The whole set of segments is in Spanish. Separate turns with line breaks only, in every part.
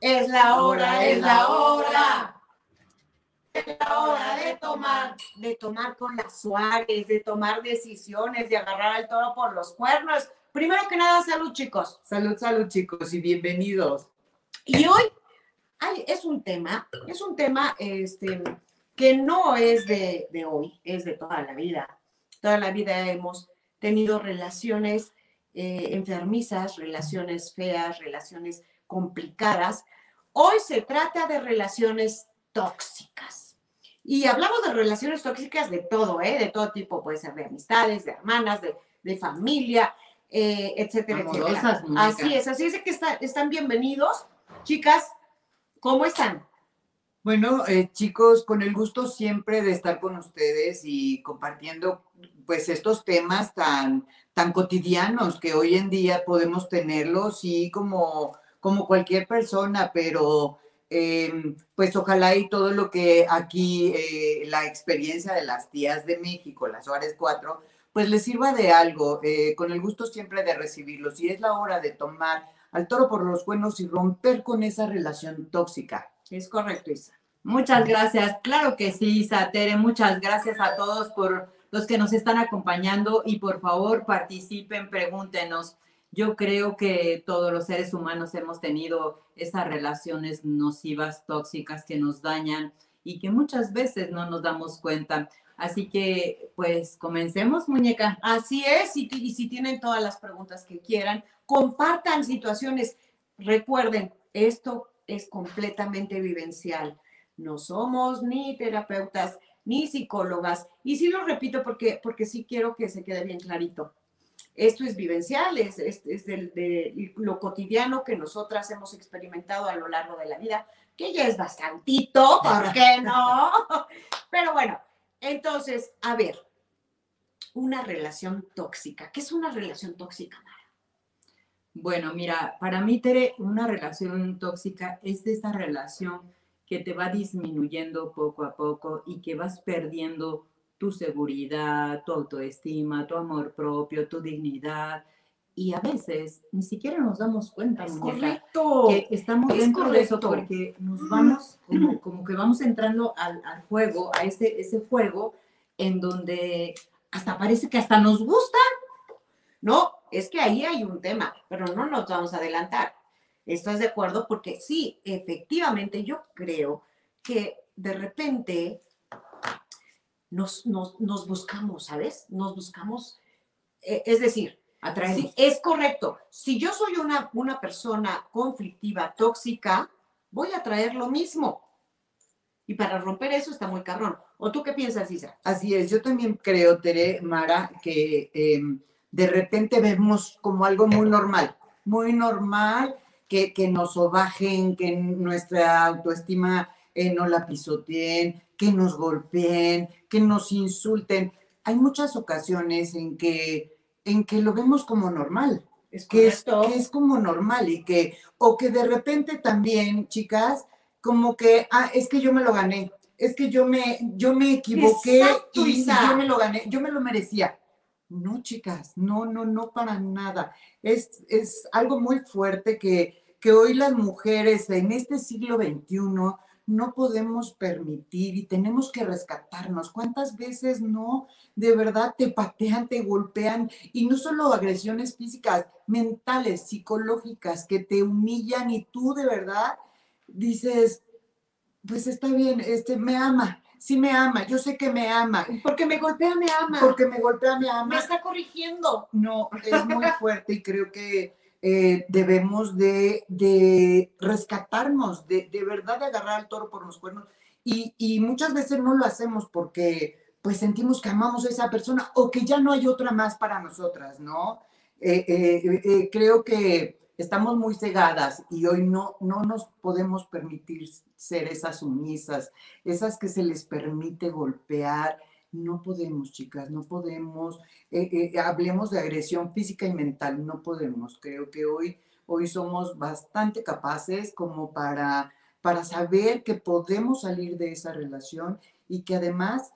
Es la hora, es la hora. Es la hora de tomar, de tomar con las Suárez, de tomar decisiones, de agarrar al toro por los cuernos. Primero que nada, salud, chicos.
Salud, salud, chicos, y bienvenidos.
Y hoy hay, es un tema, es un tema este, que no es de, de hoy, es de toda la vida. Toda la vida hemos tenido relaciones eh, enfermizas, relaciones feas, relaciones complicadas. Hoy se trata de relaciones tóxicas. Y hablamos de relaciones tóxicas de todo, ¿eh? de todo tipo, puede ser de amistades, de hermanas, de, de familia, eh, etcétera, etcétera. Así es, así es que están bienvenidos. Chicas, ¿cómo están?
Bueno, eh, chicos, con el gusto siempre de estar con ustedes y compartiendo pues estos temas tan, tan cotidianos que hoy en día podemos tenerlos y como, como cualquier persona, pero em, pues ojalá y todo lo que aquí, eh, la experiencia de las tías de México, las Suárez 4, pues les sirva de algo, eh, con el gusto siempre de recibirlos. Y es la hora de tomar al toro por los buenos y romper con esa relación tóxica.
Es correcto, Isa.
Muchas gracias. Claro que sí, Isa, Tere. Muchas gracias a todos por los que nos están acompañando y por favor participen, pregúntenos. Yo creo que todos los seres humanos hemos tenido esas relaciones nocivas, tóxicas que nos dañan y que muchas veces no nos damos cuenta. Así que, pues, comencemos, muñeca.
Así es, y, y si tienen todas las preguntas que quieran, compartan situaciones. Recuerden, esto es completamente vivencial. No somos ni terapeutas, ni psicólogas. Y sí lo repito porque, porque sí quiero que se quede bien clarito. Esto es vivencial, es, es, de, lo cotidiano que nosotras hemos experimentado a lo largo de la vida, que ya es bastantito, ¿por qué no? Pero bueno, entonces, a ver, una relación tóxica. ¿Qué es una relación tóxica, Mara?
Bueno, mira, para mí, Tere, una relación tóxica es esa relación que te va disminuyendo poco a poco y que vas perdiendo tu seguridad, tu autoestima, tu amor propio, tu dignidad. Y a veces ni siquiera nos damos cuenta,
es correcto.
que estamos dentro de eso porque nos vamos, como, que vamos entrando al, al, juego, a ese, ese juego en donde hasta parece que hasta nos gusta.
No, es que ahí hay un tema, pero no nos vamos a adelantar. ¿Estás de acuerdo? Porque sí, efectivamente, yo creo que de repente nos, nos, buscamos, ¿sabes? Nos buscamos, eh, es decir, Sí, es correcto. Si yo soy una, una persona conflictiva, tóxica, voy a traer lo mismo. Y para romper eso está muy cabrón. ¿O tú qué piensas, Isa?
Así es, yo también creo, Tere, Mara, que em, de repente vemos como algo muy normal, muy normal que, nos sobajen, que nuestra autoestima eh, no la pisoteen, que nos golpeen, que nos insulten. Hay muchas ocasiones en que, en que lo vemos como normal. Es que, es, que es como normal y que, o que de repente también, chicas, como que, ah, es que yo me lo gané, es que yo me, yo me equivoqué y yo me lo gané, yo me lo merecía. No, chicas, no, no, no para nada. Es, es algo muy fuerte que, que hoy las mujeres en este siglo XXI no podemos permitir y tenemos que rescatarnos. ¿Cuántas veces no de verdad te patean, te golpean y no solo agresiones físicas, mentales, psicológicas que te humillan y tú de verdad dices, pues está bien, este me ama, sí me ama, yo sé que me ama.
Porque me golpea, me ama.
Porque me golpea, me ama.
Me está corrigiendo.
No, es muy fuerte y creo que eh, debemos de, rescatarnos, de, de, verdad de agarrar al toro por los cuernos. Y, muchas veces no lo hacemos porque pues sentimos que amamos a esa persona o que ya no hay otra más para nosotras, ¿no? Eh, eh, creo que estamos muy cegadas y hoy no, no nos podemos permitir ser esas sumisas, esas que se les permite golpear, no podemos, chicas, no podemos. Eh, eh, hablemos de agresión física y mental, no podemos. Creo que hoy, hoy somos bastante capaces como para, para saber que podemos salir de esa relación y que además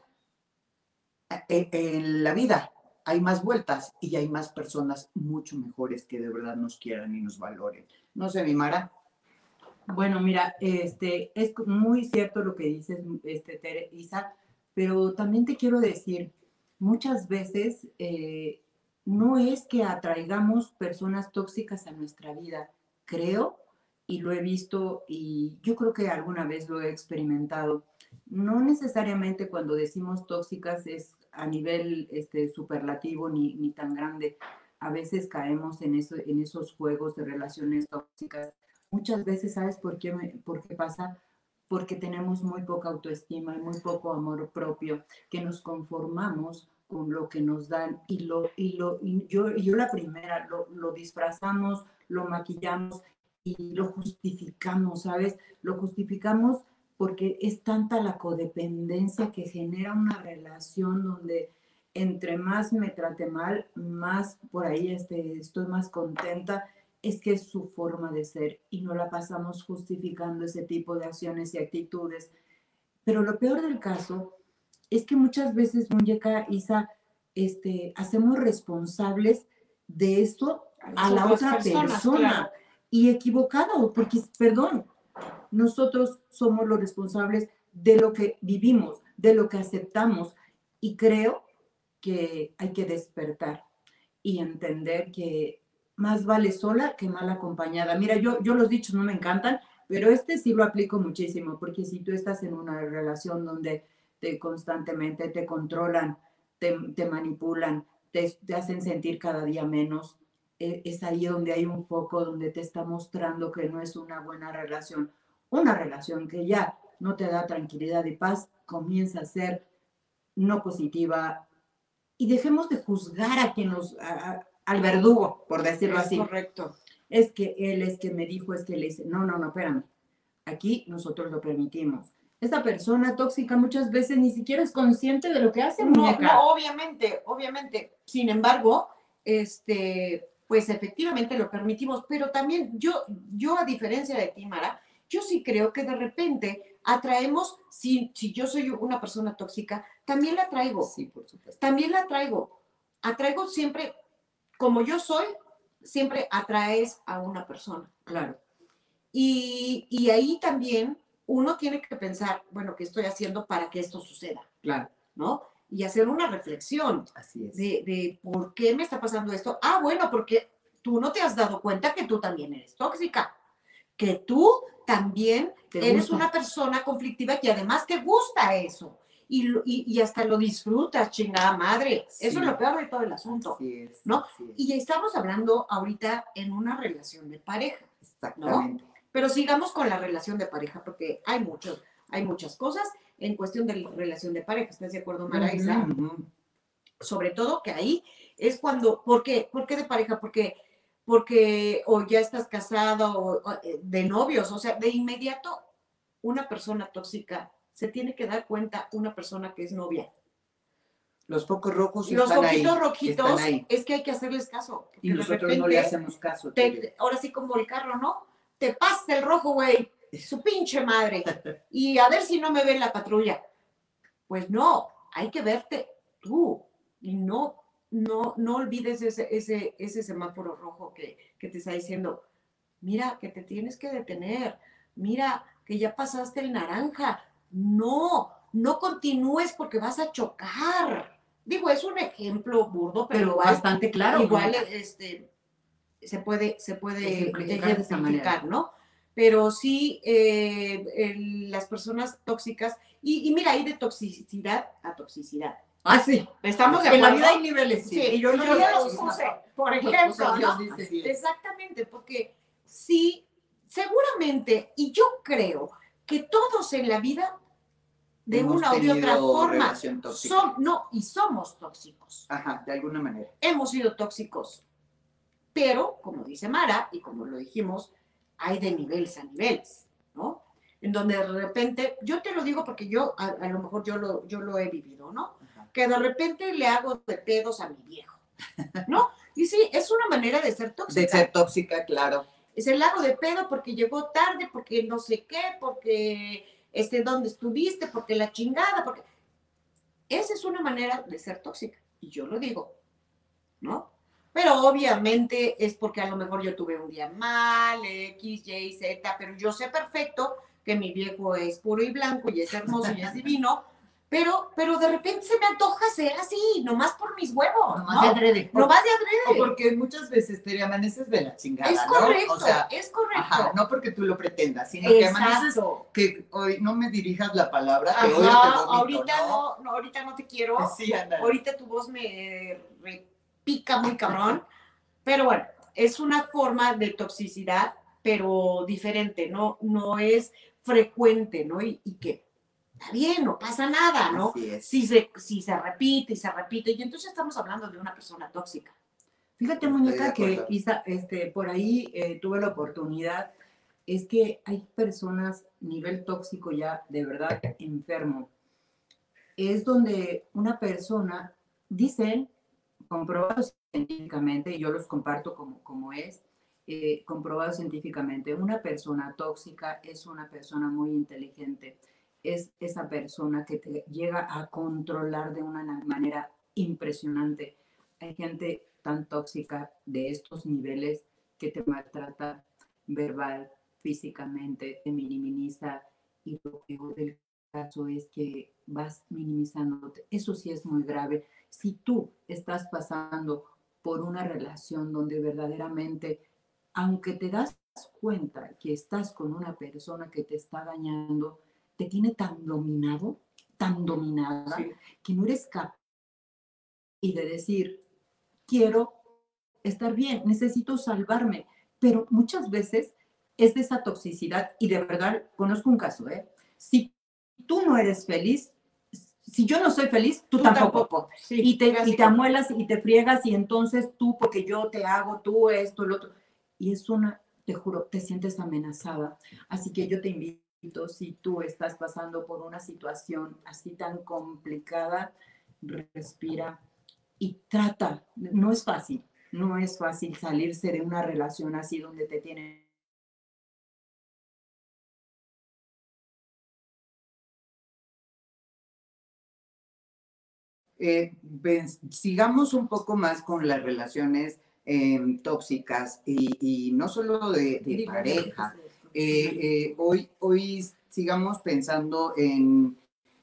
eh, en la vida hay más vueltas y hay más personas mucho mejores que de verdad nos quieran y nos valoren. No sé, mi Mara.
Bueno, mira, este, es muy cierto lo que dices, este, Tere, Isa, pero también te quiero decir, muchas veces eh, no es que atraigamos personas tóxicas a nuestra vida, creo, y lo he visto y yo creo que alguna vez lo he experimentado. No necesariamente cuando decimos tóxicas es a nivel este, superlativo ni, ni tan grande. A veces caemos en, eso, en esos juegos de relaciones tóxicas. Muchas veces, ¿sabes por qué, por qué pasa? Porque tenemos muy poca autoestima y muy poco amor propio, que nos conformamos con lo que nos dan y lo y lo y yo yo la primera lo, lo disfrazamos lo maquillamos y lo justificamos sabes lo justificamos porque es tanta la codependencia que genera una relación donde entre más me trate mal, más por ahí este, estoy más contenta, es que es su forma de ser y no la pasamos justificando ese tipo de acciones y actitudes. Pero lo peor del caso es que muchas veces, Muñeca Isa, este, hacemos responsables de esto a, la otra persona y equivocado, porque, perdón, nosotros somos los responsables de lo que vivimos, de lo que aceptamos. Y creo que hay que despertar y entender que más vale sola que mal acompañada. Mira, yo, yo los dichos no me encantan, pero este sí lo aplico muchísimo, porque si tú estás en una relación donde te constantemente te controlan, te, manipulan, te, hacen sentir cada día menos, e, es ahí donde hay un foco donde te está mostrando que no es una buena relación una relación que ya no te da tranquilidad y paz comienza a ser no positiva y dejemos de juzgar a quien nos, al verdugo, por decirlo así.
Correcto.
Es que él es que me dijo, es que le dice, no, no, no, espérame. Aquí nosotros lo permitimos. Esta persona tóxica muchas veces ni siquiera es consciente de lo que hace.
No, no, obviamente, obviamente. Sin embargo, este, pues efectivamente lo permitimos, pero también yo, yo a diferencia de ti, Mara, yo sí creo que de repente atraemos, si, si yo soy una persona tóxica, también la traigo.
Sí, por supuesto.
También la traigo. Atraigo siempre, como yo soy, siempre atraes a una persona.
Claro.
Y, y ahí también uno tiene que pensar, bueno, ¿qué estoy haciendo para que esto suceda?
Claro.
¿No? Y hacer una reflexión
Así es.
de, de por qué me está pasando esto. Ah, bueno, porque tú no te has dado cuenta que tú también eres tóxica, que tú también eres una persona conflictiva que además te gusta eso. Y, y, hasta lo disfrutas, chingada madre. Eso es lo peor de todo el asunto. ¿no? Y estamos hablando ahorita en una relación de pareja. Exactamente. Pero sigamos con la relación de pareja, porque hay muchos, hay muchas cosas en cuestión de la relación de pareja. ¿Estás de acuerdo, Mara Sobre todo que ahí es cuando, ¿por qué? ¿Por qué de pareja? Porque porque o ya estás casado o, eh, de novios, o sea, de inmediato una persona tóxica se tiene que dar cuenta una persona que es novia.
Los focos rojos
Los poquitos rojitos es que hay que hacerles caso.
Y nosotros no le hacemos caso.
ahora sí como el carro, ¿no? Te pasa el rojo, güey, su pinche madre. Y a ver si no me ve la patrulla. Pues no, hay que verte tú y no no, no olvides ese, ese, ese semáforo rojo que, te está diciendo, mira, que te tienes que detener, mira, que ya pasaste el naranja, no, no continúes porque vas a chocar. Digo, es un ejemplo burdo, pero,
bastante claro.
Igual este, se puede, se puede ejemplificar, ¿no? Pero sí, eh, las personas tóxicas, y, y mira, hay de toxicidad a toxicidad.
Ah, sí.
Estamos de
acuerdo. En la vida hay niveles, sí.
y yo, no los puse, por ejemplo. ¿no? Exactamente, porque sí, seguramente, y yo creo que todos en la vida, de una u otra forma, son, no, y somos tóxicos.
Ajá, de alguna manera.
Hemos sido tóxicos. Pero, como dice Mara, y como lo dijimos, hay de niveles a niveles, ¿no? En donde de repente, yo te lo digo porque yo, a, lo mejor yo lo, yo lo he vivido, ¿no? que de repente le hago de pedos a mi viejo, ¿no? Y sí, es una manera de ser tóxica.
De ser tóxica, claro.
Es el hago de pedo porque llegó tarde, porque no sé qué, porque este, dónde estuviste, porque la chingada, porque... Esa es una manera de ser tóxica, y yo lo digo, ¿no? pero obviamente es porque a lo mejor yo tuve un día mal, X, Y, Z, pero yo sé perfecto que mi viejo es puro y blanco y es hermoso y es divino, pero, pero de repente se me antoja ser así, nomás por mis huevos,
Nomás
¿no?
de adrede.
Nomás de
O
adrede.
porque muchas veces te amaneces de la chingada,
Es
¿no?
correcto,
O sea,
es correcto.
ajá, no porque tú lo pretendas, sino que amaneces que hoy no me dirijas la palabra, que hoy te
Ajá,
vomito,
ahorita
¿no?
no, no, ahorita no te quiero.
Sí, ándale.
Ahorita tu voz me repica muy cabrón. Pero bueno, es una forma de toxicidad, pero diferente, no, no es frecuente, ¿no? Y, y que está bien, no pasa nada, ¿no? Si se, si se repite y se repite, y entonces estamos hablando de una persona tóxica.
Fíjate,
Estoy
muñeca, que. Isa, este, por ahí eh, tuve la oportunidad, es que hay personas nivel tóxico ya de verdad enfermo. Es donde una persona, dicen, comprobado científicamente, y yo los comparto como, como es, eh, comprobado científicamente, una persona tóxica es una persona muy inteligente, es esa persona que te llega a controlar de una na- manera impresionante. Hay gente tan tóxica de estos niveles que te maltrata verbal, físicamente, te minimiza y lo peor del caso es que vas minimizándote. Eso sí es muy grave. Si tú estás pasando por una relación donde verdaderamente, aunque te das cuenta que estás con una persona que te está dañando, te tiene tan dominado, tan dominada, que no eres capaz y de decir, quiero estar bien, necesito salvarme, pero muchas veces es de esa toxicidad y de verdad conozco un caso, ¿eh? Si tú no eres feliz, si yo no soy feliz, tú, tampoco.
Sí,
Y te, y te amuelas y te friegas y entonces tú, porque yo te hago, tú esto, lo otro. Y es una, te juro, te sientes amenazada. Así que yo te invito, si tú estás pasando por una situación así tan complicada, respira y trata. No es fácil, no es fácil salirse de una relación así donde te tienen
Eh, sigamos un poco más con las relaciones eh, tóxicas y, y no solo de, de pareja. Eh, eh, hoy, hoy sigamos pensando en,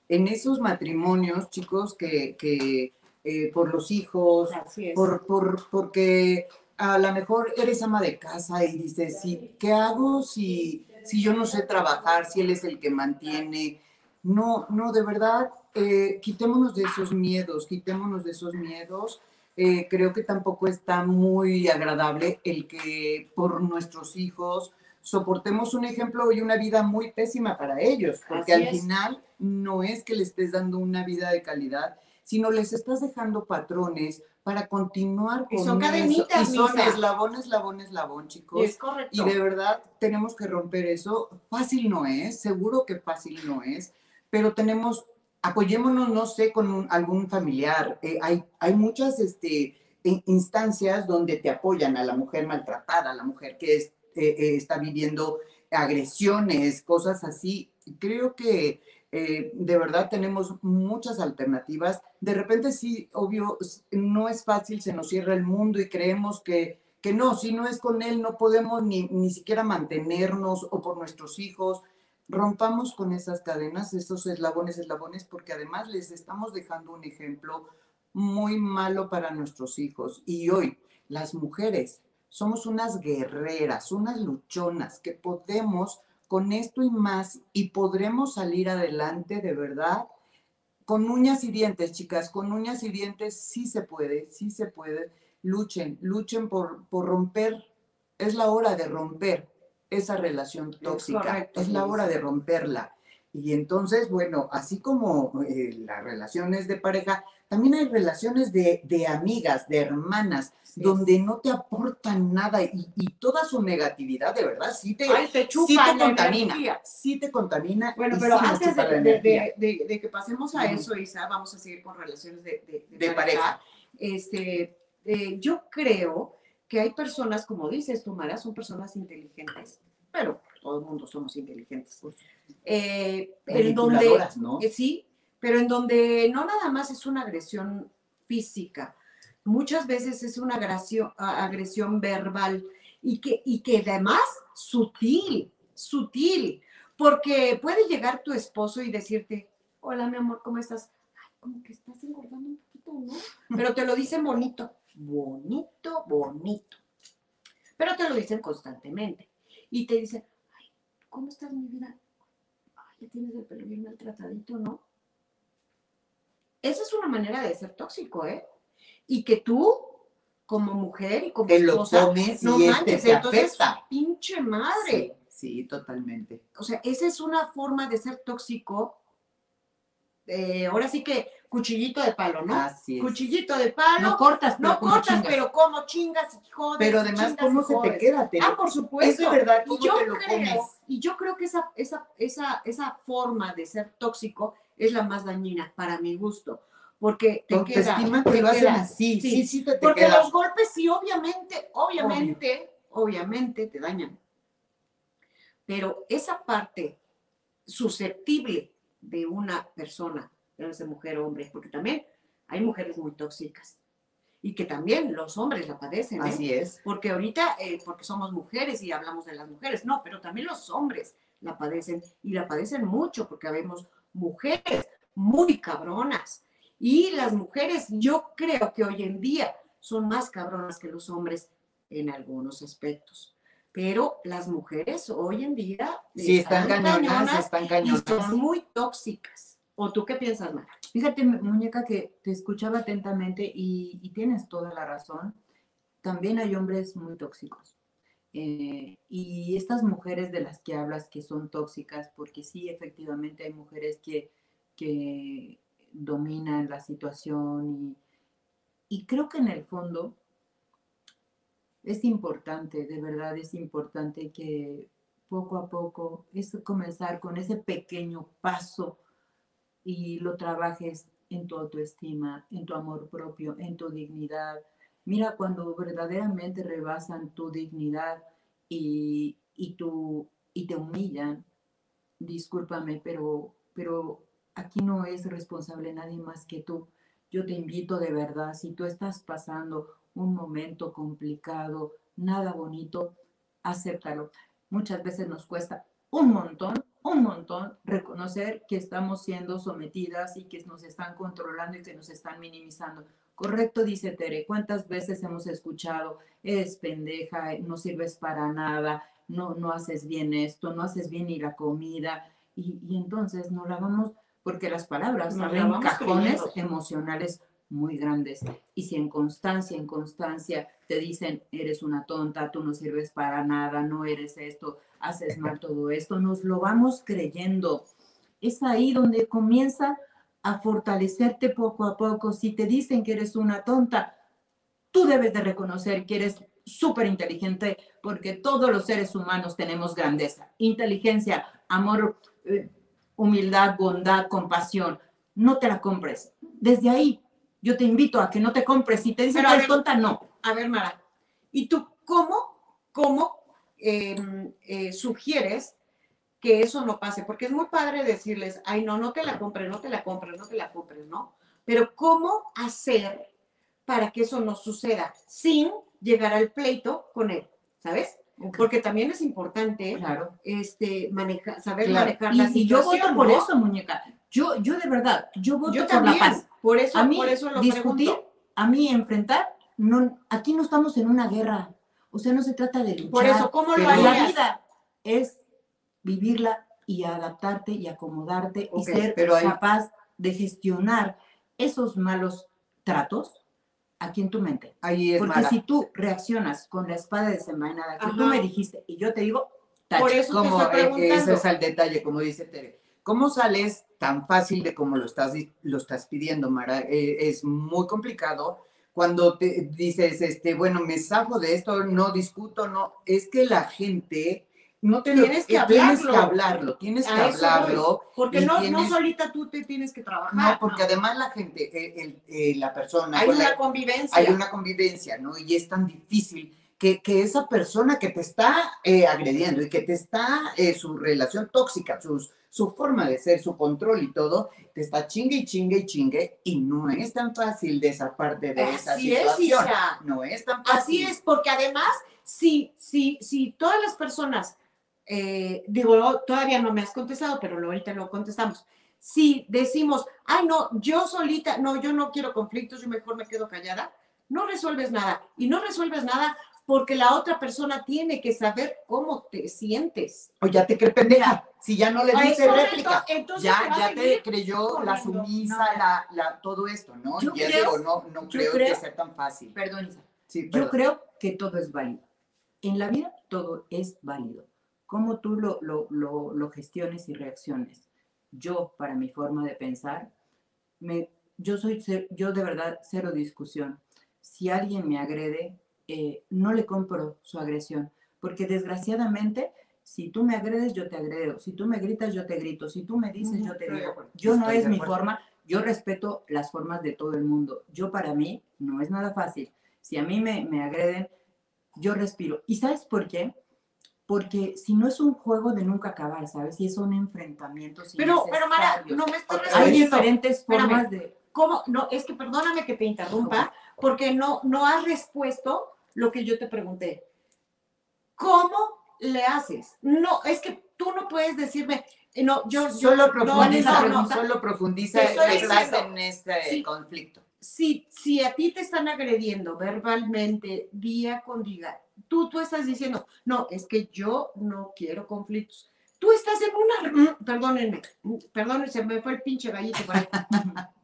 en esos matrimonios, chicos, que, que, eh, por los hijos, por, por, porque a lo mejor eres ama de casa y dices, sí, ¿qué hago si, si yo no sé trabajar, si él es el que mantiene? No, no, de verdad, eh, quitémonos de esos miedos, quitémonos de esos miedos. Eh, creo que tampoco está muy agradable el que por nuestros hijos soportemos un ejemplo y una vida muy pésima para ellos, porque
Así
al
es.
final no es que le estés dando una vida de calidad, sino les estás dejando patrones para continuar
Y
con
son
eso.
cadenitas,
Y son
Misa.
eslabón, eslabón, eslabón, chicos.
es correcto.
Y de verdad tenemos que romper eso. Fácil no es, seguro que fácil no es, pero tenemos, apoyémonos, no sé, con un- algún familiar. Eh, hay, hay muchas este, in- instancias donde te apoyan a la mujer maltratada, a la mujer que es, eh, eh, está viviendo agresiones, cosas así. Creo que eh, de verdad tenemos muchas alternativas. De repente sí, obvio, no es fácil, se nos cierra el mundo y creemos que, que no, si no es con él no podemos ni, ni siquiera mantenernos o por nuestros hijos. Rompamos con esas cadenas, esos eslabones, eslabones, porque además les estamos dejando un ejemplo muy malo para nuestros hijos. Y hoy, las mujeres, somos unas guerreras, unas luchonas que podemos con esto y más y podremos salir adelante de verdad con uñas y dientes, chicas, con uñas y dientes sí se puede, sí se puede. Luchen, luchen por, por romper, es la hora de romper esa relación tóxica,
correcto,
es la hora de romperla. Y entonces, bueno, así como eh, las relaciones de pareja, también hay relaciones de, de amigas, de hermanas,
Sí.
donde no te aportan nada y, y toda su negatividad, de verdad, sí te,
Ay, te
sí
chupan
te contamina,
energía.
sí te contamina.
Bueno, pero
sí
antes
chupa
de, que pasemos a eso, Isa, vamos a seguir con relaciones de, De
pareja.
Este, eh, yo creo que hay personas, como dices tú, Mara, son personas inteligentes, pero todo el mundo somos inteligentes. Eh, en donde,
¿no?
eh, sí, pero en donde no nada más es una agresión física, muchas veces es una agresión, agresión verbal y que, y que además sutil, sutil, porque puede llegar tu esposo y decirte, hola mi amor, ¿cómo estás? Ay, como que estás engordando un poquito, ¿no? Pero te lo dicen bonito, bonito, bonito. Pero te lo dicen constantemente. Y te dicen, ay, ¿cómo estás mi vida? Ay, ya tienes el pelo bien maltratadito, ¿no? Esa es una manera de ser tóxico, ¿eh? Y que tú, como mujer y como
Te lo
esposa,
comes
no
y este
manches,
te
entonces, pinche madre.
Sí, sí, totalmente.
O sea, esa es una forma de ser tóxico. eh, ahora sí que cuchillito de palo, ¿no?
Así es.
Cuchillito de palo.
No cortas, pero
no
como
cortas,
chingas.
pero como chingas y jodes.
Pero
y
además, ¿cómo
y
se te queda? Tere?
Ah, por supuesto.
Es de verdad,
Y
¿cómo
yo
te lo
creo,
comes?
y yo creo que esa, esa, esa, esa forma de ser tóxico es la más dañina para mi gusto. Porque te queda. te
te lo hacen
queda.
así.
Sí.
Sí, sí, te, te
Porque
queda.
los golpes sí, obviamente, obviamente, obviamente te dañan. Pero esa parte susceptible de una persona, ya sea mujer o hombre, porque también hay mujeres muy tóxicas y que también los hombres la padecen. ¿eh?
Así es.
Porque ahorita, eh, porque somos mujeres y hablamos de las mujeres, no, pero también los hombres la padecen y la padecen mucho porque habemos mujeres muy cabronas. Y las mujeres, yo creo que hoy en día son más cabronas que los hombres en algunos aspectos. Pero las mujeres hoy en día
Sí, están cañonas, están
y
cañonas.
son muy tóxicas. ¿O tú qué piensas, Mara?
Fíjate, muñeca, que te escuchaba atentamente y, y tienes toda la razón. También hay hombres muy tóxicos. Eh, y estas mujeres de las que hablas que son tóxicas, porque sí, efectivamente hay mujeres que, que dominan la situación y, y creo que en el fondo es importante, de verdad es importante que poco a poco es comenzar con ese pequeño paso y lo trabajes en tu autoestima, en tu amor propio, en tu dignidad. Mira, cuando verdaderamente rebasan tu dignidad y, y, tu, y te humillan, discúlpame, pero, pero aquí no es responsable nadie más que tú. Yo te invito de verdad, si tú estás pasando un momento complicado, nada bonito, acéptalo. Muchas veces nos cuesta un montón, un montón reconocer que estamos siendo sometidas y que nos están controlando y que nos están minimizando. Correcto, dice Tere. ¿Cuántas veces hemos escuchado, eres pendeja, no sirves para nada, no, no haces bien esto, no haces bien ni la comida? Y, y entonces nos la vamos, porque las palabras
la
abren cajones emocionales muy grandes. Y si en constancia, en constancia te dicen, eres una tonta, tú no sirves para nada, no eres esto, haces mal todo esto, nos lo vamos creyendo. Es ahí donde comienza a fortalecerte poco a poco. Si te dicen que eres una tonta, tú debes de reconocer que eres súper inteligente porque todos los seres humanos tenemos grandeza, inteligencia, amor, eh, humildad, bondad, compasión. No te la compres. Desde ahí yo te invito a que no te compres. Si te dicen
Pero
que eres
ver,
tonta, no.
A ver, Mara, ¿y tú cómo, cómo eh, eh, sugieres que eso no pase? Porque es muy padre decirles, ay, no, no te la compres, no te la compres, no te la compres, ¿no? Pero ¿cómo hacer para que eso no suceda sin llegar al pleito con él? ¿Sabes? Porque también es importante
Claro.
este, manejar, saber
Claro.
manejar
Y,
la
y yo
situación.
voto por
¿no?
eso, muñeca. Yo, yo de verdad, yo voto
Yo
por
también,
la paz.
por eso,
A mí,
por eso lo
discutir,
pregunto.
a mí enfrentar, no, aquí no estamos en una guerra. O sea, no se trata de luchar.
Por eso, ¿cómo lo
pero la
harías?
vida es vivirla y adaptarte y acomodarte y ser
pero hay-
capaz de gestionar esos malos tratos aquí en tu mente.
Ahí es
Porque si tú reaccionas con la espada desenvainada que tú
Ajá.
me dijiste y yo te digo, tache.
Por eso te
como
estoy
eh, ese es el detalle, como dice Tere. ¿Cómo sales tan fácil de como lo estás, lo estás pidiendo, Mara? Eh, es muy complicado cuando te dices, este, bueno, me zafo de esto, no discuto, no. Es que la gente no te lo-
Tienes que
eh, Tienes que
hablarlo.
hablarlo, tienes que hablarlo.
Porque no, no solita tú te tienes que trabajar.
No, porque además la gente, eh, el- eh, la persona,
hay
la-
una convivencia.
hay una convivencia, ¿no? Y es tan difícil que, que esa persona que te está eh, agrediendo y que te está, eh, su relación tóxica, sus, su forma de ser, su control y todo, te está chingue y chingue y chingue y no es tan fácil de esa
Así es,
situación.
Isa.
No es tan fácil.
Así es, porque además, si, si, si todas las personas, eh, digo, todavía no me has contestado, pero ahorita lo contestamos. Si decimos, ay, no, yo solita, no, yo no quiero conflictos, yo mejor me quedo callada, no resuelves nada. Y no resuelves nada porque la otra persona tiene que saber cómo te sientes.
O ya te cree pendeja, si ya no le dice
correcto,
réplica.
Entonces
Ya, ya te creyó la sumisa,
No.
la, la, todo esto, ¿no?
Yo creo-
digo, no, no
yo
creo, que sea tan fácil.
Perdón, Isa.
Sí,
Yo
perdón.
creo que todo es válido. En la vida todo es válido. Cómo tú lo, lo, lo, lo gestiones y reacciones. Yo, para mi forma de pensar, me, yo soy, yo de verdad, cero discusión. Si alguien me agrede, eh, no le compro su agresión, porque desgraciadamente, si tú me agredes, yo te agredo. Si tú me gritas, yo te grito. Si tú me dices, yo te digo. Yo no es mi forma, yo respeto las formas de todo el mundo. Yo para mí no es nada fácil. Si a mí me, me agreden, yo respiro. ¿Y sabes por qué? Porque si no es un juego de nunca acabar, ¿sabes? Si son enfrentamientos
Pero, pero Mara, no me estás
Hay
diferentes
Espérame.
formas de...
¿Cómo? No, es que perdóname que te interrumpa, porque no, no has respuesto lo que yo te pregunté. ¿Cómo le haces? No, es que tú no puedes decirme, eh, no, yo, yo
Solo
no,
profundiza,
no, no, no.
solo profundiza estás
diciendo.
en este
Sí.
conflicto.
Si, si a ti te están agrediendo verbalmente día con día, tú, tú estás diciendo, no, es que yo no quiero conflictos. Tú estás en una, mm, perdónenme, mm, perdónenme, se me fue el pinche gallito por ahí.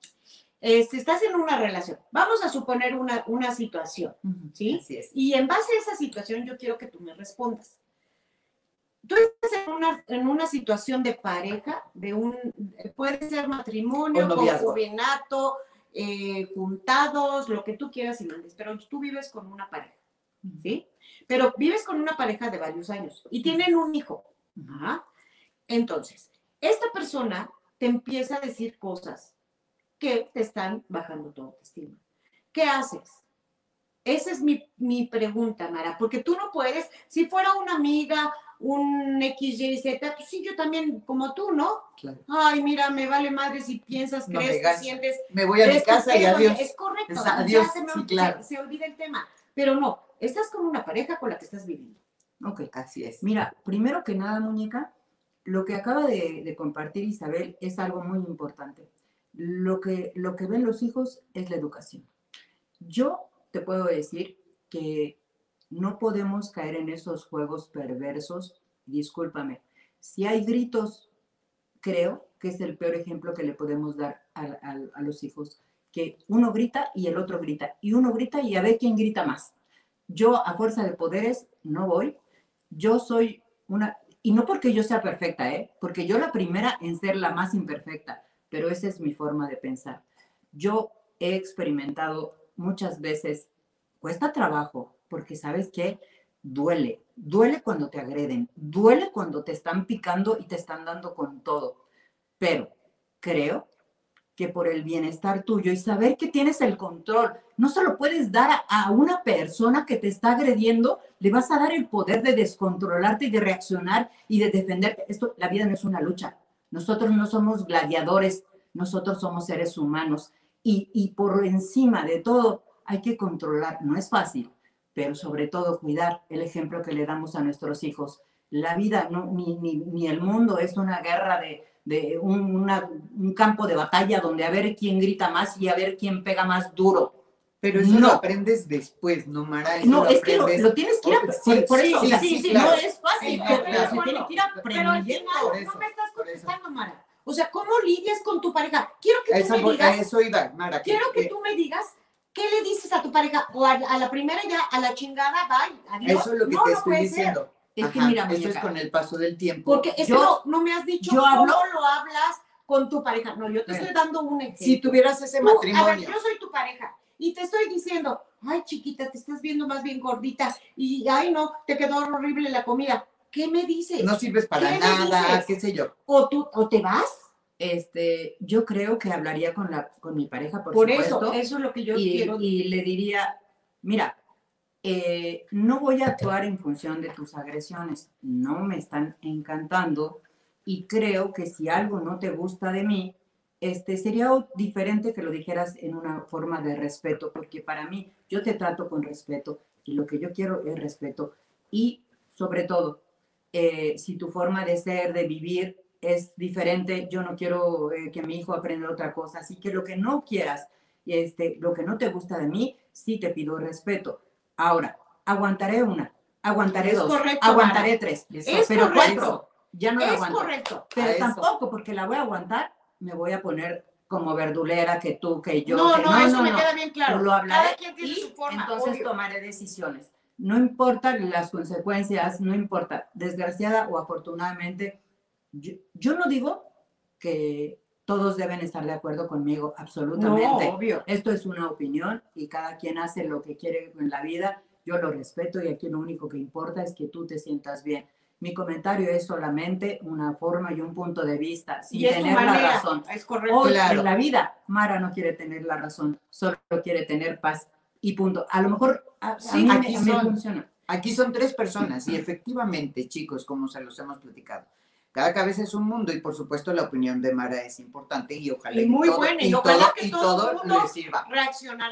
Este, estás en una relación. Vamos a suponer una, una situación. ¿Sí?
Así es.
Y en base a esa situación, yo quiero que tú me respondas. Tú estás en una, en una situación de pareja, de un, puede ser matrimonio, concubinato, eh, juntados, lo que tú quieras y mandes, pero tú vives con una pareja, ¿sí? Pero vives con una pareja de varios años y tienen un hijo. Ajá. Entonces, esta persona te empieza a decir cosas que te están bajando tu autoestima. ¿Qué haces? Esa es mi, mi pregunta, Mara, porque tú no puedes, si fuera una amiga, un X, Y, Z, pues sí, yo también, como tú, ¿no?
Claro.
Ay, mira, me vale madre si piensas,
No me
crees,
ganas.
sientes.
Me voy a mi casa y adiós.
Es correcto,
Es
ya
adiós,
se, me-
sí,
se-
claro.
se olvida el tema. Pero no, estás con una pareja con la que estás viviendo.
Ok.
Así es.
Mira, primero que nada, muñeca, lo que acaba de, de compartir Isabel es algo muy importante. Lo que, lo que ven los hijos es la educación. Yo te puedo decir que no podemos caer en esos juegos perversos. Discúlpame. Si hay gritos, creo que es el peor ejemplo que le podemos dar a, a- a los hijos. Que uno grita y el otro grita. Y uno grita y a ver quién grita más. Yo a fuerza de poderes no voy. Yo soy una, y no porque yo sea perfecta, ¿eh? porque yo la primera en ser la más imperfecta, pero esa es mi forma de pensar. Yo he experimentado muchas veces, cuesta trabajo, porque sabes que duele, duele cuando te agreden, duele cuando te están picando y te están dando con todo, pero creo que por el bienestar tuyo y saber que tienes el control, no se lo puedes dar a, una persona que te está agrediendo, le vas a dar el poder de descontrolarte y de reaccionar y de defenderte. Esto, la vida no es una lucha. Nosotros no somos gladiadores, nosotros somos seres humanos y, y por encima de todo hay que controlar. No es fácil, pero sobre todo cuidar el ejemplo que le damos a nuestros hijos. La vida no, ni, ni, ni el mundo es una guerra de, de un, una- un campo de batalla donde a ver quién grita más y a ver quién pega más duro.
Pero eso
No.
lo aprendes después, ¿no, Mara? Eso
No, es que lo, lo tienes que ir a,
Ok,
por,
sí,
por
sí,
eso,
sí, sí,
sí,
claro.
no es fácil, pero,
de
se tiene que ir
Pero al
aprendiendo.
final no me estás contestando, Mara. O sea, ¿cómo lidias con tu pareja? Quiero que tú me digas,
eso iba, Mara. que-
quiero que tú me digas qué le dices a tu pareja o a, a la primera ya, a la chingada, bye, adiós.
Eso es lo que
no,
te estoy
puede ser.
Es que mira,
eso es
muñeca,
con el paso del tiempo.
Porque es
Yo-
que no, no me has dicho
yo
cómo
hablo-
lo hablas con tu pareja. No, yo te estoy dando un ejemplo.
si tuvieras ese
Tú, a ver,
matrimonio,
yo soy tu pareja y te estoy diciendo, ay chiquita, te estás viendo más bien gordita y ay no, te quedó horrible la comida. ¿Qué me dices?
no sirves para
¿Qué le
nada, qué sé yo.
o tú o te vas.
este, yo creo que hablaría con, la, con mi pareja, por,
Por,
supuesto,
eso, eso es lo que yo
y,
quiero.
y le diría, mira, eh, no voy a actuar en función de tus agresiones, no me están encantando y creo que si algo no te gusta de mí, este, sería diferente que lo dijeras en una forma de respeto, porque para mí yo te trato con respeto y lo que yo quiero es respeto. Y sobre todo, eh, si tu forma de ser, de vivir es diferente, yo no quiero eh, que mi hijo aprenda otra cosa, así que lo que no quieras, este, lo que no te gusta de mí, sí te pido respeto. Ahora, aguantaré una, aguantaré dos, aguantaré tres, pero cuatro, ya no
es
aguanto.
correcto.
Pero tampoco, porque la voy a aguantar, me voy a poner como verdulera que tú, que yo.
No,
que,
no, eso me queda bien claro.
Lo hablaré
Cada quien tiene
y
su forma,
entonces
obvio.
tomaré decisiones. No importa las consecuencias, no importa, desgraciada o afortunadamente, yo, yo no digo que todos deben estar de acuerdo conmigo, absolutamente.
No, obvio.
Esto es una opinión y cada quien hace lo que quiere en la vida. Yo lo respeto y aquí lo único que importa es que tú te sientas bien. Mi comentario es solamente una forma y un punto de vista, sin
y es tu
tener la
manera,
razón.
Es correcto.
Hoy
Claro.
en la vida, Mara no quiere tener la razón, solo quiere tener paz y punto. A lo mejor a, a
Sí,
mí me-
aquí son.
funciona.
Aquí son tres personas y efectivamente, chicos, como se los hemos platicado, cada cabeza es un mundo y por supuesto la opinión de Mara es importante y ojalá
Y muy
todo,
buena, y
y
ojalá
todo,
que
y
todo
le sirva.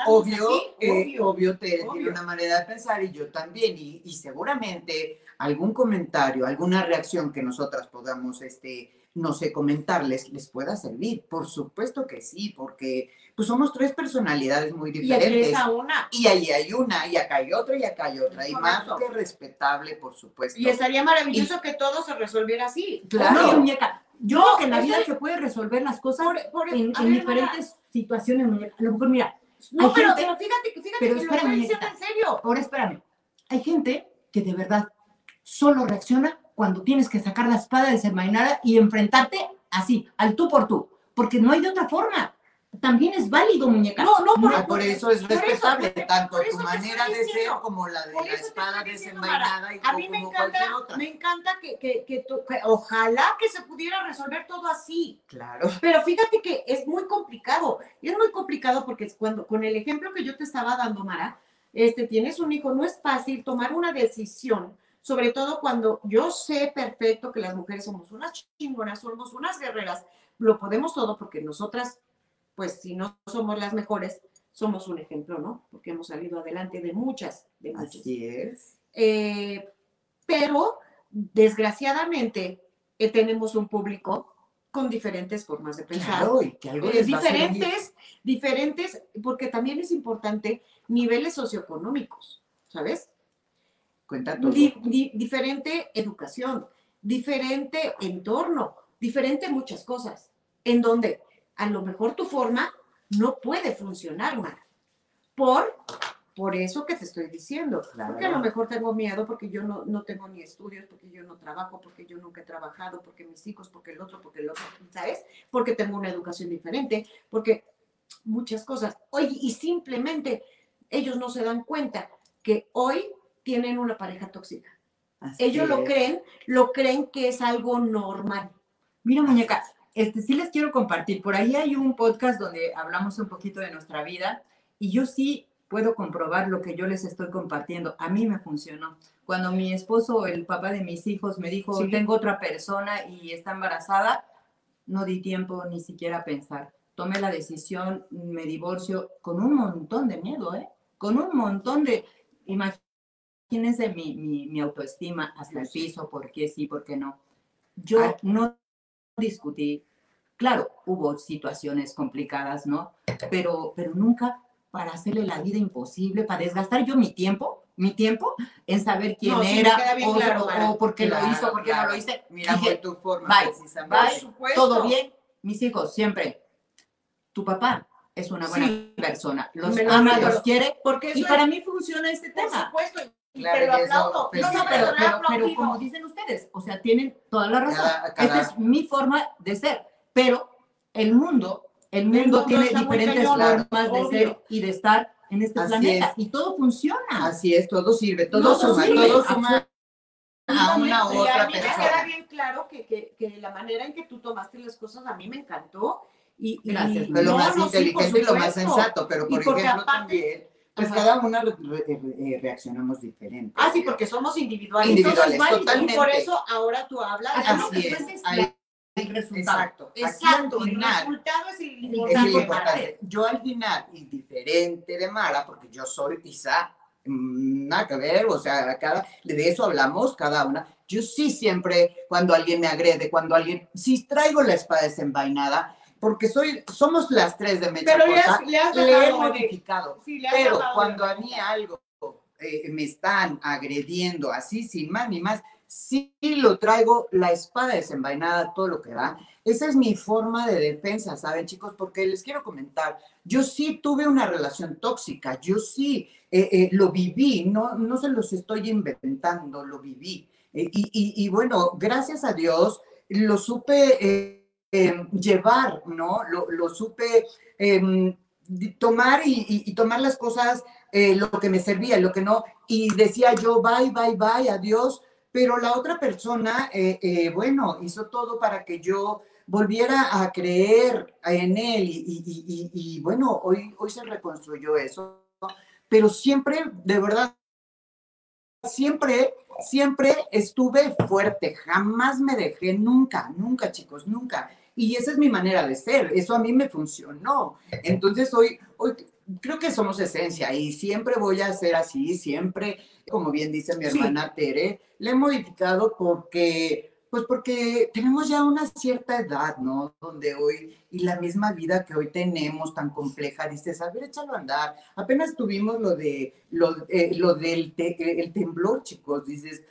Obvio,
así,
eh,
obvio.
obvio, tiene
obvio.
una manera de pensar y yo también. Y, y seguramente algún comentario, alguna reacción que nosotras podamos, este, no sé, comentarles, les pueda servir. Por supuesto que sí, porque pues somos tres personalidades muy
Y aquí
diferentes.
es a una.
Y ahí hay una, y acá hay otra, y acá hay otra. Y más que respetable, por supuesto.
Y estaría maravilloso que todo se resolviera así.
Claro.
No, muñeca, yo
No,
que en la vida
es-
se puede resolver las cosas
Por, por-
en, en
ver,
diferentes situaciones, muñeca. A lo mejor, mira,
No, pero,
gente-
pero fíjate, que- fíjate
pero
que lo diciendo
muñequita.
en serio.
ahora espérame. Hay gente que de verdad solo reacciona cuando tienes que sacar la espada desenvainada y enfrentarte así, al tú por tú, porque no hay de otra forma. También es válido, muñeca.
No, no, por,
por eso es
por eso,
respetable, tanto
por
tu manera de ser como la de la espada desenvainada y
A mí me
como cualquier
encanta,
otra.
me encanta que, que, que que ojalá que se pudiera resolver todo así.
Claro.
Pero fíjate que es muy complicado. Y es muy complicado porque es cuando, con el ejemplo que yo te estaba dando, Mara, este, tienes un hijo, no es fácil tomar una decisión, sobre todo cuando yo sé perfecto que las mujeres somos unas chingonas, somos unas guerreras, lo podemos todo porque nosotras, pues si no somos las mejores, somos un ejemplo, ¿no? Porque hemos salido adelante de muchas, de muchas.
Así es.
Eh, pero desgraciadamente eh, tenemos un público con diferentes formas de pensar.
Claro, y que algo
Eh,
les va a servir.
diferentes, diferentes, porque también es importante niveles socioeconómicos, ¿sabes?
Cuenta todo.
Di- di- diferente educación, diferente entorno, diferente muchas cosas, en donde a lo mejor tu forma no puede funcionar, Mara. Por, por eso que te estoy diciendo. Porque a lo mejor tengo miedo, porque yo no, no tengo ni estudios, porque yo no trabajo, porque yo nunca he trabajado, porque mis hijos, porque el otro, porque el otro, ¿sabes? Porque tengo una educación diferente, porque muchas cosas. Oye, y simplemente ellos no se dan cuenta que hoy tienen una pareja tóxica.
Así
Ellos lo creen, lo creen que es algo normal.
Mira, muñeca, este, sí les quiero compartir. Por ahí hay un podcast donde hablamos un poquito de nuestra vida y yo sí puedo comprobar lo que yo les estoy compartiendo. A mí me funcionó. Cuando mi esposo, el papá de mis hijos, me dijo,
Sí.
tengo otra persona y está embarazada, no di tiempo ni siquiera a pensar. Tomé la decisión, me divorcio con un montón de miedo, ¿eh? Con un montón de... Imagínense mi, mi, mi autoestima hasta el piso, por qué sí, por qué no. Yo
Ay.
no discutí. Claro, hubo situaciones complicadas, ¿no? Pero, pero nunca para hacerle la vida imposible, para desgastar yo mi tiempo, mi tiempo en saber quién
No,
era
bien
o,
claro,
o- por qué lo hizo, por qué no lo hice.
Mira,
Dije,
tu forma,
bye, bye.
Por supuesto.
todo bien, mis hijos, siempre. Tu papá es una buena
Sí.
persona, los
lo
ama, los quiere,
Porque
y para mí funciona este
por
tema.
supuesto, y
Claro,
te lo
y eso,
aplaudo.
pues,
No,
sí,
no, pero, pero, pero como dicen ustedes, o sea, tienen toda la razón.
Cada- cada-
Esta es mi forma de ser, pero el mundo, el mundo,
mundo
tiene diferentes formas de
obvio.
ser y de estar en este
Así
planeta
es.
y todo funciona.
Así es, todo sirve, todo
Todo
suma,
sirve,
todo suma a una u
Y a
otra
mí me queda bien claro que, que, que la manera en que tú tomaste las cosas a mí me encantó. Y, y-
Gracias,
Fue lo
no,
más
no, sí,
inteligente y lo más sensato, pero
Y
por ejemplo
aparte-
también, pues
Ajá.
cada una re- re- eh, reaccionamos diferente.
Ah, sí, porque somos individuales.
Individuales,
Entonces,
totalmente.
Y por eso ahora tú hablas.
Así es,
es la- el resultado.
Exacto.
Exacto,
al
el resultado es el
es
importante.
lo importante. Yo al final, y diferente de Mara, porque yo soy quizá mm, nada que ver, o sea, cada, de eso hablamos cada una. Yo sí siempre, cuando alguien me agrede, cuando alguien, si traigo la espada desenvainada, porque soy, somos las tres de Mecha
Pero le has,
Corta,
le has
le he
de-
modificado.
sí, le has
Pero cuando a mí algo eh, me están agrediendo así, sin más ni más, sí lo traigo la espada desenvainada, todo lo que da. Esa es mi forma de defensa, ¿saben, chicos? Porque les quiero comentar, yo sí tuve una relación tóxica, yo sí eh, eh, lo viví, no, no se los estoy inventando, lo viví. Eh, y, y- y bueno, gracias a Dios, lo supe eh, llevar, ¿no? Lo, lo supe em, tomar y, tomar las cosas, eh, lo que me servía, lo que no, y decía yo, bye, bye, bye, adiós, pero la otra persona, eh, bueno, hizo todo para que yo volviera a creer en él y, bueno, hoy, hoy se reconstruyó eso, pero siempre, de verdad, siempre, siempre estuve fuerte, jamás me dejé, nunca, nunca, chicos, nunca. Y esa es mi manera de ser, eso a mí me funcionó. Entonces hoy, hoy creo que somos esencia y siempre voy a ser así, siempre, como bien dice mi
Sí.
hermana Tere, le he modificado porque, pues porque tenemos ya una cierta edad, ¿no? Donde hoy, y la misma vida que hoy tenemos tan compleja, dices, a ver, échalo a andar. Apenas tuvimos lo de, lo, eh, lo del te- el temblor, chicos, dices,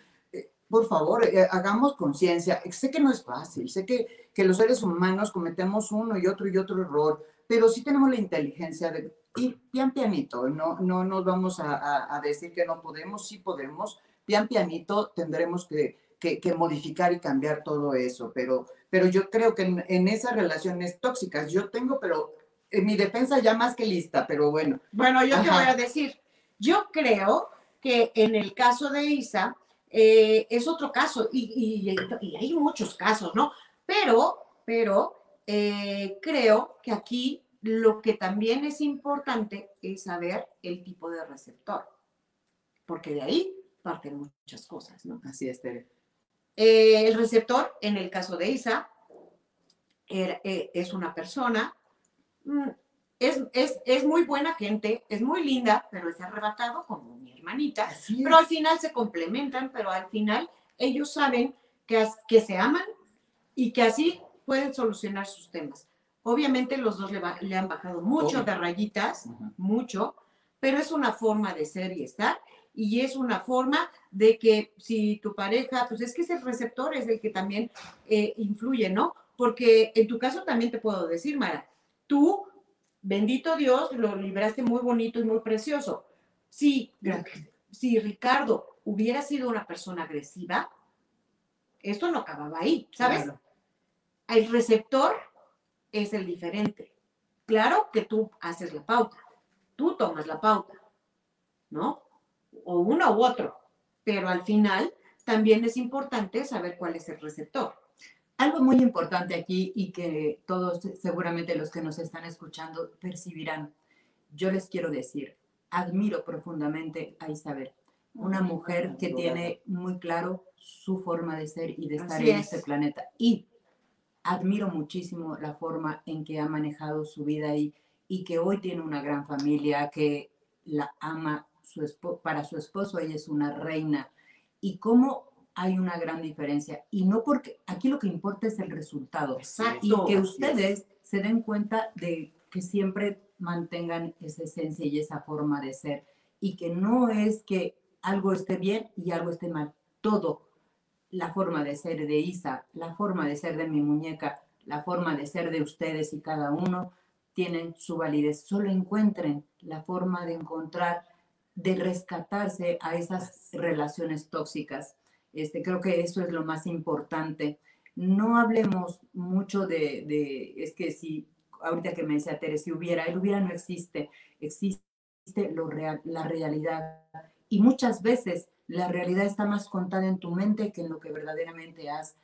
por favor, eh, hagamos conciencia. Sé que no es fácil, sé que, que los seres humanos cometemos uno y otro y otro error, pero sí tenemos la inteligencia de ir pian pianito, no, no nos vamos a, a- a decir que no podemos, sí podemos, pian pianito tendremos que, que- que modificar y cambiar todo eso, pero, pero yo creo que en, en esas relaciones tóxicas yo tengo, pero en mi defensa ya más que lista, pero bueno,
Bueno, yo te voy a decir, yo creo que en el caso de Isa eh, es otro caso y, y- y hay muchos casos, ¿no? Pero, pero eh, creo que aquí lo que también es importante es saber el tipo de receptor, porque de ahí parten muchas cosas, ¿no?
así es, Tere.
Eh, el receptor, en el caso de Isa, eh, es una persona, mm, es, es, es muy buena gente, es muy linda, pero es arrebatado como hermanita. Pero al final se complementan, pero al final ellos saben que, que se aman y que así pueden solucionar sus temas. Obviamente los dos le, han bajado mucho
Obvio.
de rayitas, mucho, pero es una forma de ser y estar y es una forma de que si tu pareja, pues es que es el receptor, es el que también eh, influye, ¿no? Porque en tu caso también te puedo decir, Mara, tú, bendito Dios, lo libraste muy bonito y muy precioso. Si, Ricardo hubiera sido una persona agresiva, esto no acababa ahí, ¿sabes?
Claro.
El receptor es el diferente. Claro que tú haces la pauta, tú tomas la pauta, ¿no? O uno u otro, pero al final también es importante saber cuál es el receptor.
Algo muy importante aquí y que todos, seguramente los que nos están escuchando, percibirán. Yo les quiero decir, admiro profundamente a Isabel, una mujer que tiene muy claro su forma de ser y de estar
Así
en
es.
este planeta. Y admiro muchísimo la forma en que ha manejado su vida y, y que hoy tiene una gran familia, que la ama su para su esposo, ella es una reina. Y cómo hay una gran diferencia. Y no porque aquí lo que importa es el resultado.
Exacto.
Y que ustedes se den cuenta de que siempre mantengan esa esencia y esa forma de ser. Y que no es que algo esté bien y algo esté mal. Todo, la forma de ser de Isa, la forma de ser de mi muñeca, la forma de ser de ustedes y cada uno, tienen su validez. Solo encuentren la forma de encontrar, de rescatarse a esas relaciones tóxicas. Este, creo que eso es lo más importante. No hablemos mucho de, de- es que si, ahorita que me decía Tere, si hubiera, el hubiera no existe, existe lo real, la realidad. Y muchas veces la realidad está más contada en tu mente que en lo que verdaderamente has,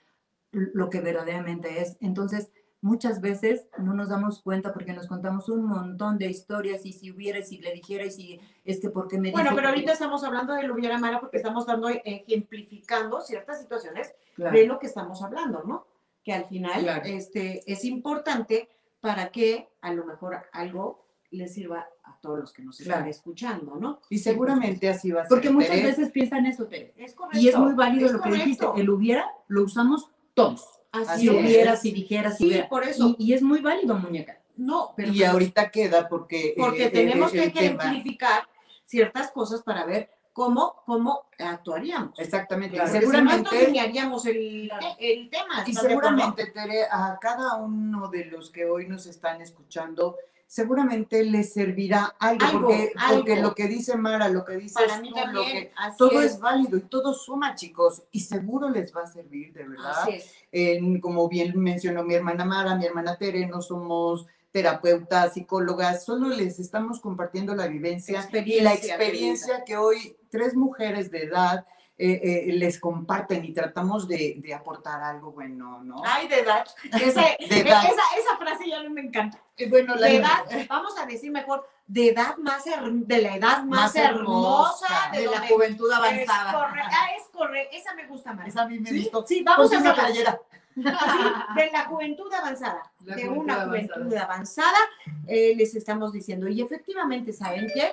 lo que verdaderamente es. Entonces, muchas veces no nos damos cuenta porque nos contamos un montón de historias y si hubiera, y si le dijera, y si es que porque me
Bueno, pero
que-
ahorita estamos hablando de lo hubiera Mara porque estamos dando, ejemplificando ciertas situaciones
Claro.
de lo que estamos hablando, ¿no? Que al final
Claro.
este, es importante para que a lo mejor algo les sirva a todos los que nos están
Claro.
escuchando, ¿no?
Y seguramente así va a ser.
Porque muchas
Tere.
veces piensan eso, Tere.
Es correcto.
Y es muy válido
es
lo que dijiste. El hubiera lo usamos todos.
Así
Si
es.
hubiera, si dijera, si
Sí,
hubiera.
por eso.
Y, y es muy válido, muñeca.
No, pero
Y ahorita queda porque.
porque
eh,
tenemos
eh,
que ejemplificar ciertas cosas para ver cómo, cómo actuaríamos.
Exactamente.
Claro.
Si no,
seguramente.
haríamos el, el tema.
Y seguramente, Tere, a cada uno de los que hoy nos están escuchando, seguramente les servirá algo,
Algo,
porque, porque lo que dice Mara, lo que dice
Para mí
tú, lo
también.
que
así
todo es. válido y todo suma, chicos, y seguro les va a servir, de verdad. En- como bien mencionó mi hermana Mara, mi hermana Tere, no somos terapeutas, psicólogas, solo les estamos compartiendo la vivencia y la
experiencia
que hoy tres mujeres de edad eh, eh, les comparten y tratamos de, de aportar algo bueno, ¿no?
Ay, de edad. Esa,
De edad.
Esa, esa frase ya no me encanta.
Eh, bueno, la
De edad, vamos a decir mejor, de edad más, her- de la edad más,
Más
hermosa,
hermosa,
de,
De la juventud
Es
avanzada.
ah, es correcto, esa me gusta más.
Esa a mí me
¿Sí?
gustó.
Sí, vamos a
una
hacerla.
playera.
Así, de la juventud avanzada,
La
de
juventud
una
avanzada.
juventud avanzada, les estamos diciendo. Y efectivamente, ¿saben qué?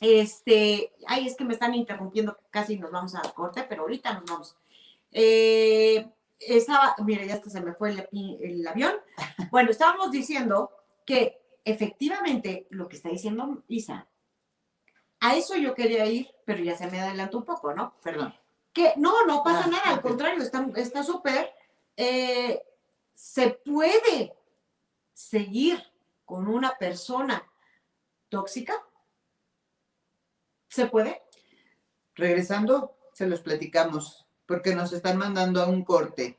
Este, ay, es que me están interrumpiendo, casi nos vamos a corte, pero ahorita nos vamos. Eh, estaba, mira, ya hasta se me fue el, el avión. Bueno, estábamos diciendo que efectivamente lo que está diciendo Isa, a eso yo quería ir, pero ya se me adelantó un poco, ¿no?
Perdón.
Que no, no pasa
Ah,
nada, al contrario, está está súper. eh, se puede seguir con una persona tóxica. ¿Se puede?
Regresando, se los platicamos, porque nos están mandando a un corte.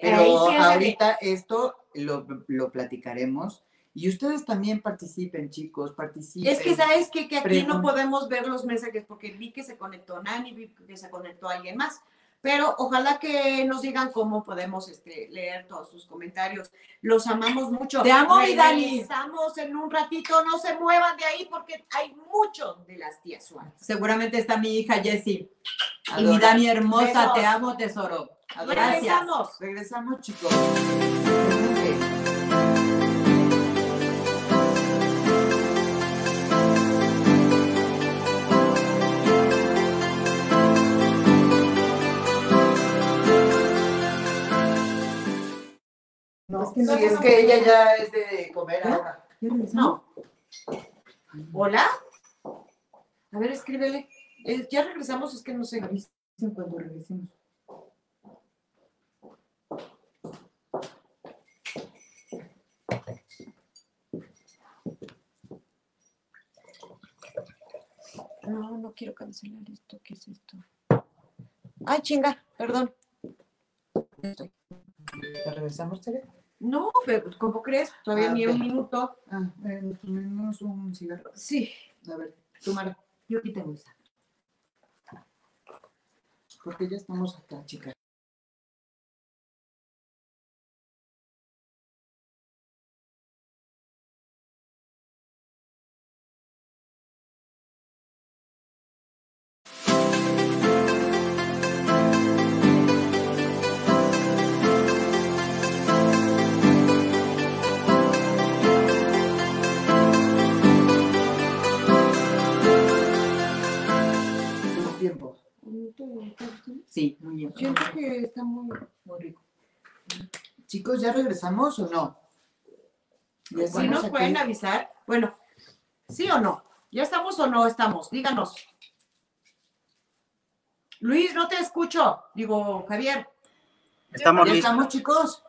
Pero ahorita esto lo, lo platicaremos. Y ustedes también participen, chicos, participen.
Es que sabes que, que aquí no podemos ver los mensajes porque vi que se conectó Nani, vi que se conectó alguien más. Pero ojalá que nos digan cómo podemos este, leer todos sus comentarios. Los amamos mucho.
Te amo, mi Dani.
Regresamos en un ratito. No se muevan de ahí porque hay mucho de las tías Suárez.
Seguramente está mi hija Jessie. Y mi Dani hermosa,
Besos.
te amo, tesoro.
Regresamos.
Regresamos, chicos. No,
Es que no
sí, es que ella ya es de comer ahora.
No. ¿Hola? A ver, escríbele. Eh, ya regresamos, es que no sé.
Dicen cuando regresemos.
No, no quiero cancelar esto. ¿Qué es esto? Ay, chinga, perdón. Estoy.
¿Ya regresamos, Tere?
No, pero ¿cómo crees? Todavía
Ah,
ni
ok.
un minuto.
Ah, eh, nos un cigarro.
Sí,
A ver, tú, Mara,
yo aquí tengo esa.
porque ya estamos acá, chicas.
Sí, muy bien.
Siento que está muy,
Muy rico.
Chicos, ¿ya regresamos o no?
Si
estamos
nos
aquí.
pueden avisar, bueno, ¿sí o no? ¿Ya estamos o no estamos? Díganos. Luis, no te escucho. Digo, Javier.
Estamos
¿Ya
listos.
estamos, chicos?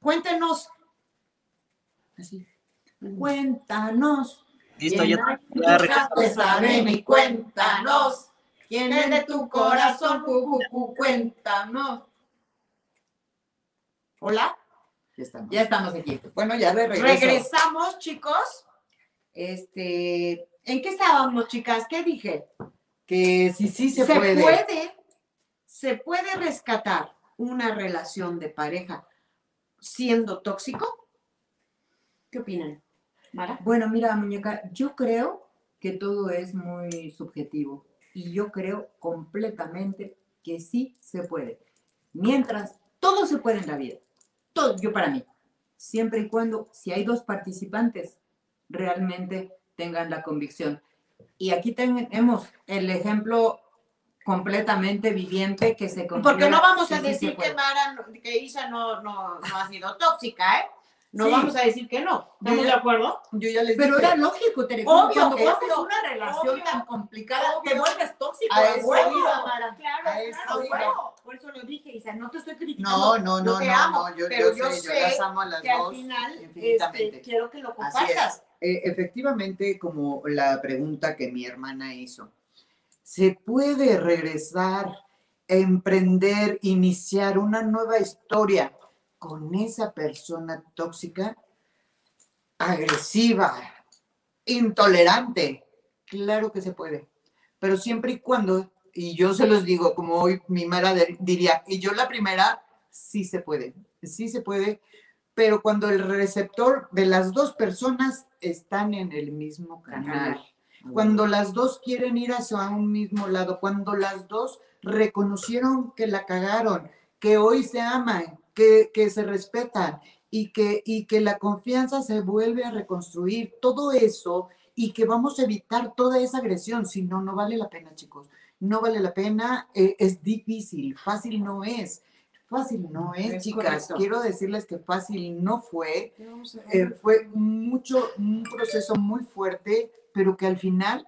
Cuéntenos.
Así. Cuéntanos.
Listo, ya,
¿Quién
ya regresamos.
cuéntanos?
¿Quién
es de tu corazón?
Cu, cu, cu, Cuéntanos.
Hola.
Ya estamos.
Ya estamos aquí.
Bueno, ya de regreso.
Regresamos, chicos. Este, ¿en qué estábamos, chicas? ¿Qué dije?
Que sí, sí se, puede.
puede, se puede rescatar una relación de pareja siendo tóxico? ¿Qué opinan? Mara.
Bueno, mira, muñeca, yo creo que todo es muy subjetivo y yo creo completamente que sí se puede. Mientras todo se puede en la vida, todo, yo para mí, siempre y cuando, si hay dos participantes, realmente tengan la convicción. Y aquí tenemos el ejemplo completamente viviente que se
Porque no vamos a
sí
decir que Mara, que Isa no, no, no ha sido tóxica, ¿eh? No
Sí.
vamos a decir que no. ¿Estamos
Yo
de acuerdo?
Yo ya les
Pero
dije,
era lógico, Tere,
Obvio,
cuando haces una relación
obvio,
tan complicada, te
obvio.
vuelves tóxico.
A eso
huevo.
iba, Mara.
Claro,
A eso
claro,
iba.
Por eso lo dije, Isa, no te estoy criticando.
No, no,
yo
no,
te
no,
amo,
no, yo,
pero
yo
yo
sé, yo las amo a las
que al
dos
final
infinitamente.
este, quiero que lo compartas.
Eh, efectivamente, como la pregunta que mi hermana hizo, ¿se puede regresar, emprender, iniciar una nueva historia con esa persona tóxica, agresiva, intolerante? Claro que se puede, pero siempre y cuando, y yo se los digo, como hoy mi Mara de- diría, y yo la primera, sí se puede, sí se puede, pero cuando el receptor de las dos personas están en el mismo canal, cuando las dos quieren ir hacia un mismo lado, cuando las dos reconocieron que la cagaron, que hoy se aman, que, que se respetan y que, y que la confianza se vuelve a reconstruir, todo eso y que vamos a evitar toda esa agresión, si no, no vale la pena, chicos. No vale la pena, eh, es difícil, fácil no es. Fácil no es,
Es
chicas.
correcto.
Quiero decirles que fácil no fue.
¿Qué vamos a
Eh, fue mucho, un proceso muy fuerte, pero que al final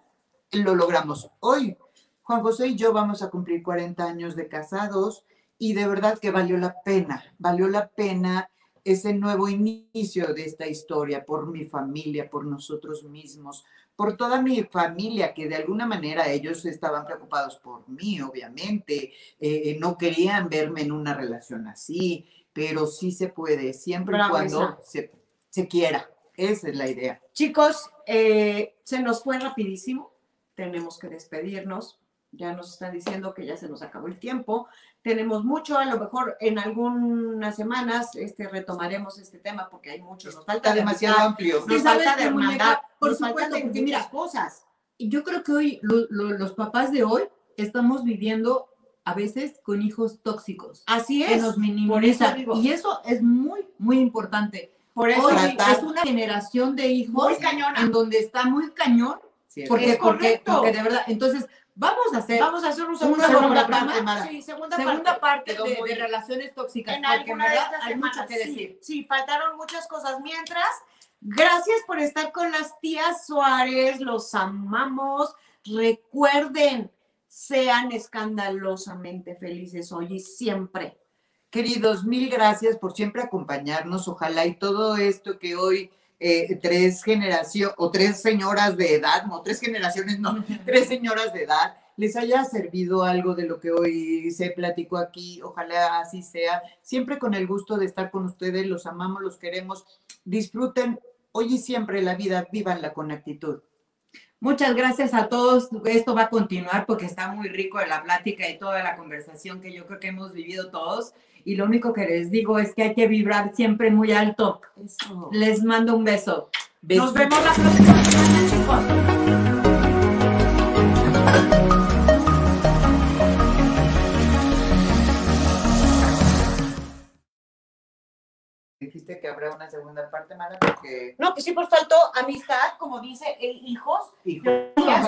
lo logramos. Hoy, Juan José y yo vamos a cumplir 40 años de casados y de verdad que valió la pena, valió la pena ese nuevo inicio de esta historia por mi familia, por nosotros mismos, por toda mi familia, que de alguna manera ellos estaban preocupados por mí, obviamente, eh, no querían verme en una relación así, pero sí se puede, siempre y cuando se quiera. Esa es la idea.
Chicos, eh, se nos fue rapidísimo. Tenemos que despedirnos. Ya nos están diciendo que ya se nos acabó el tiempo. Tenemos mucho, a lo mejor en algunas semanas este, retomaremos este tema porque hay mucho. Nos falta
Está demasiado amplio.
Nos
¿sabes
falta de hermandad.
Por
nos falta
supuesto,
de
porque mira,
cosas.
Yo creo que hoy lo- lo- los papás de hoy estamos viviendo a veces con hijos tóxicos
Así
que
es.
nos
Por eso
minimizan. Y eso es muy, muy importante.
Por eso
Hoy es una generación de hijos
muy cañona.
en donde está muy cañón.
Sí,
Porque,
Es
porque,
correcto.
porque de verdad, entonces vamos a hacer
Vamos a hacer un segundo
segunda parte,
Mara.
Sí, segunda,
segunda parte de, de relaciones tóxicas.
en alguna de estas
hay mucho
semanas.
que
sí,
decir.
Sí, faltaron muchas cosas. Mientras, gracias por estar con las tías Suárez, los amamos. Recuerden, sean escandalosamente felices hoy y siempre.
Queridos, mil gracias por siempre acompañarnos. Ojalá y todo esto que hoy eh, tres generaciones o tres señoras de edad, no tres generaciones, no, tres señoras de edad, les haya servido algo de lo que hoy se platicó aquí. Ojalá así sea. Siempre con el gusto de estar con ustedes. Los amamos, los queremos. Disfruten hoy y siempre la vida. Vívanla con actitud.
Muchas gracias a todos. Esto va a continuar porque está muy rico de la plática y toda la conversación que yo creo que hemos vivido todos. Y lo único que les digo es que hay que vibrar siempre muy alto.
Eso.
Les mando un beso.
Nos vemos la próxima semana, chicos.
Dijiste que habrá una segunda parte, Mara, porque
No, pues sí, pues faltó amistad, como dice, e hijos.
hijo.
tías